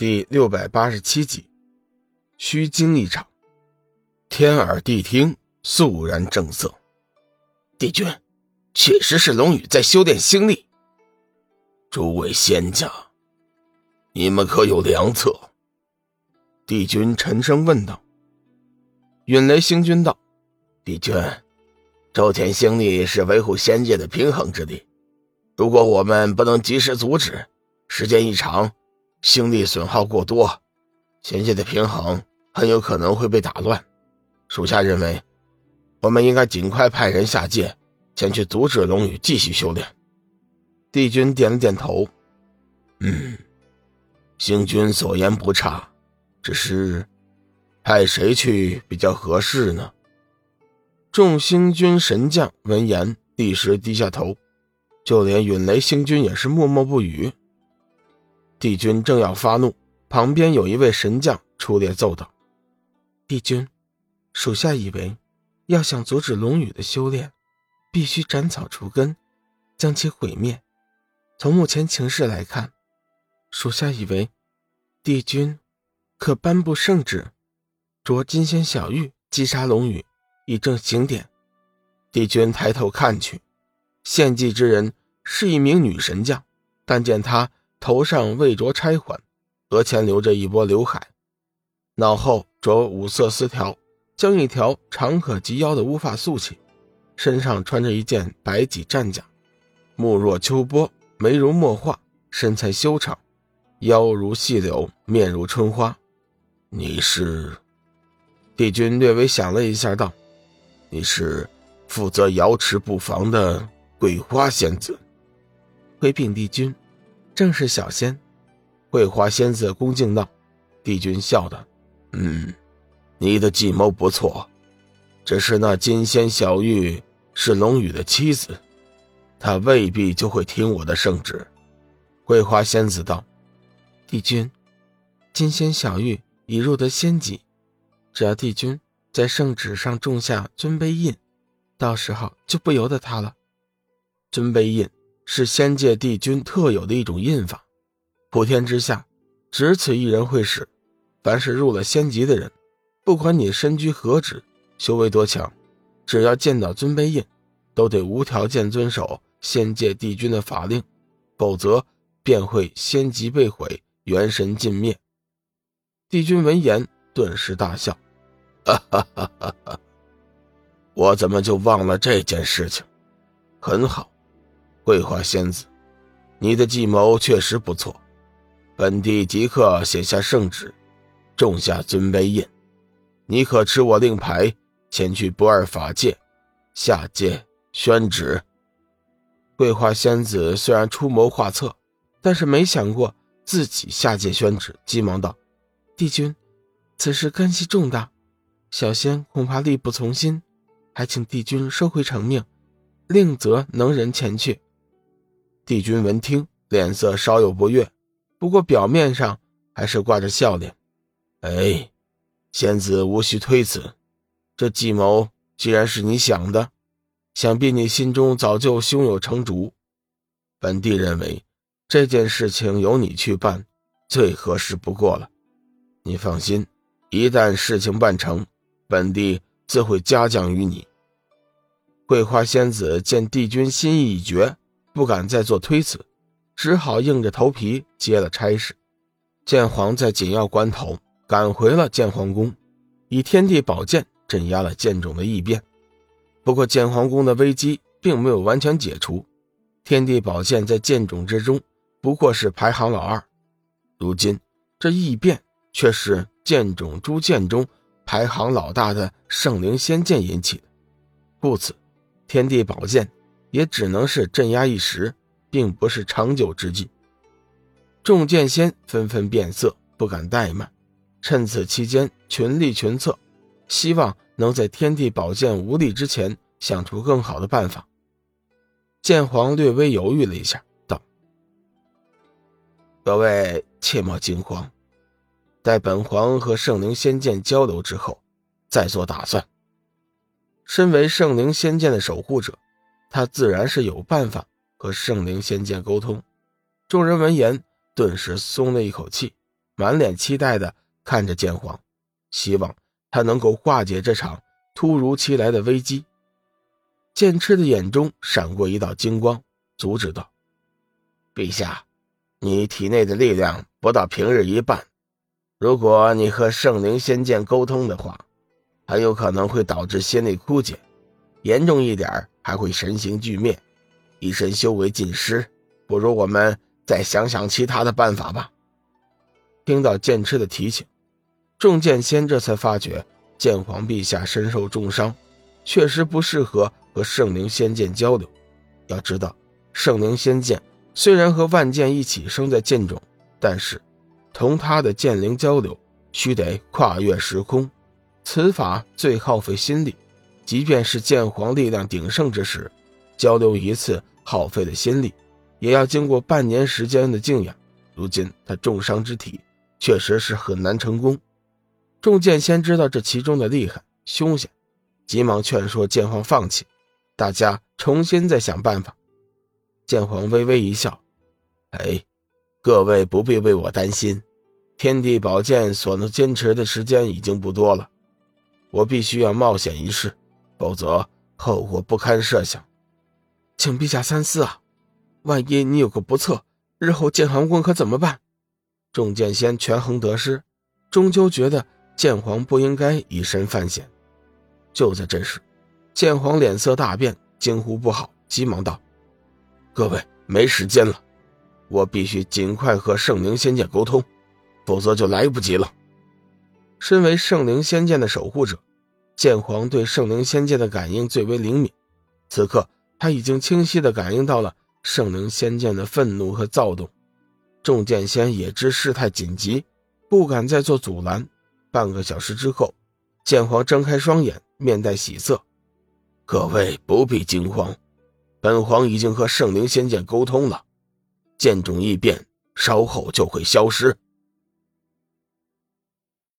第六百八十七集，虚惊一场。天耳谛听，肃然正色。帝君，确实是龙宇在修炼星力。诸位仙家，你们可有良策？帝君沉声问道。陨雷星君道：“帝君，周天星力是维护仙界的平衡之力，如果我们不能及时阻止，时间一长。”星力损耗过多，仙界的平衡很有可能会被打乱。属下认为，我们应该尽快派人下界，前去阻止龙宇继续修炼。帝君点了点头，嗯，星君所言不差，只是派谁去比较合适呢？众星君神将闻言，立时低下头，就连陨雷星君也是默默不语。帝君正要发怒，旁边有一位神将出列奏道：“帝君，属下以为，要想阻止龙宇的修炼，必须斩草除根，将其毁灭。从目前情势来看，属下以为，帝君可颁布圣旨，着金仙小玉击杀龙宇，以正刑典。”帝君抬头看去，献祭之人是一名女神将，但见她。头上未着钗环，额前留着一波刘海，脑后着五色丝条，将一条长可及腰的乌发束起，身上穿着一件白脊战甲，目若秋波，眉如墨画，身材修长，腰如细柳，面如春花。你是？帝君略微想了一下，道：“你是负责瑶池布防的桂花仙子。”回禀帝君。正是小仙，桂花仙子恭敬道：“帝君笑道，嗯，你的计谋不错，只是那金仙小玉是龙宇的妻子，她未必就会听我的圣旨。”桂花仙子道：“帝君，金仙小玉已入得仙籍，只要帝君在圣旨上种下尊卑印，到时候就不由得他了。尊卑印。”是仙界帝君特有的一种印法，普天之下，只此一人会使。凡是入了仙籍的人，不管你身居何职，修为多强，只要见到尊卑印，都得无条件遵守仙界帝君的法令，否则便会仙籍被毁，元神尽灭。帝君闻言，顿时大笑：“哈哈哈哈哈！我怎么就忘了这件事情？很好。”桂花仙子，你的计谋确实不错。本帝即刻写下圣旨，种下尊卑印。你可持我令牌前去不二法界下界宣旨。桂花仙子虽然出谋划策，但是没想过自己下界宣旨，急忙道：“帝君，此事干系重大，小仙恐怕力不从心，还请帝君收回成命，另择能人前去。”帝君闻听，脸色稍有不悦，不过表面上还是挂着笑脸。哎，仙子无需推辞，这计谋既然是你想的，想必你心中早就胸有成竹。本帝认为这件事情由你去办，最合适不过了。你放心，一旦事情办成，本帝自会嘉奖于你。桂花仙子见帝君心意已决。不敢再做推辞，只好硬着头皮接了差事。剑皇在紧要关头赶回了剑皇宫，以天地宝剑镇压了剑种的异变。不过剑皇宫的危机并没有完全解除，天地宝剑在剑种之中不过是排行老二。如今这异变却是剑种诸剑中排行老大的圣灵仙剑引起的，故此天地宝剑。也只能是镇压一时，并不是长久之计。众剑仙纷纷变色，不敢怠慢，趁此期间群力群策，希望能在天地宝剑无力之前想出更好的办法。剑皇略微犹豫了一下，道：“各位切莫惊慌，待本皇和圣灵仙剑交流之后，再做打算。身为圣灵仙剑的守护者。”他自然是有办法和圣灵仙剑沟通。众人闻言，顿时松了一口气，满脸期待的看着剑皇，希望他能够化解这场突如其来的危机。剑痴的眼中闪过一道金光，阻止道：“陛下，你体内的力量不到平日一半，如果你和圣灵仙剑沟通的话，很有可能会导致仙力枯竭，严重一点还会神形俱灭，一身修为尽失。不如我们再想想其他的办法吧。”听到剑痴的提醒，众剑仙这才发觉剑皇陛下身受重伤，确实不适合。和圣灵仙剑交流，要知道，圣灵仙剑虽然和万剑一起生在剑中，但是同他的剑灵交流，须得跨越时空，此法最耗费心力。即便是剑皇力量鼎盛之时，交流一次耗费的心力，也要经过半年时间的静养。如今他重伤之体，确实是很难成功。众剑仙知道这其中的厉害凶险，急忙劝说剑皇放弃。大家重新再想办法。剑皇微微一笑：“哎，各位不必为我担心，天地宝剑所能坚持的时间已经不多了，我必须要冒险一试，否则后果不堪设想。请陛下三思啊！万一你有个不测，日后剑皇宫可怎么办？”众剑仙权衡得失，终究觉得剑皇不应该以身犯险。就在这时。剑皇脸色大变，惊呼不好，急忙道：“各位，没时间了，我必须尽快和圣灵仙剑沟通，否则就来不及了。”身为圣灵仙剑的守护者，剑皇对圣灵仙剑的感应最为灵敏。此刻，他已经清晰地感应到了圣灵仙剑的愤怒和躁动。众剑仙也知事态紧急，不敢再做阻拦。半个小时之后，剑皇睁开双眼，面带喜色。各位不必惊慌，本皇已经和圣灵仙剑沟通了，剑种异变，稍后就会消失。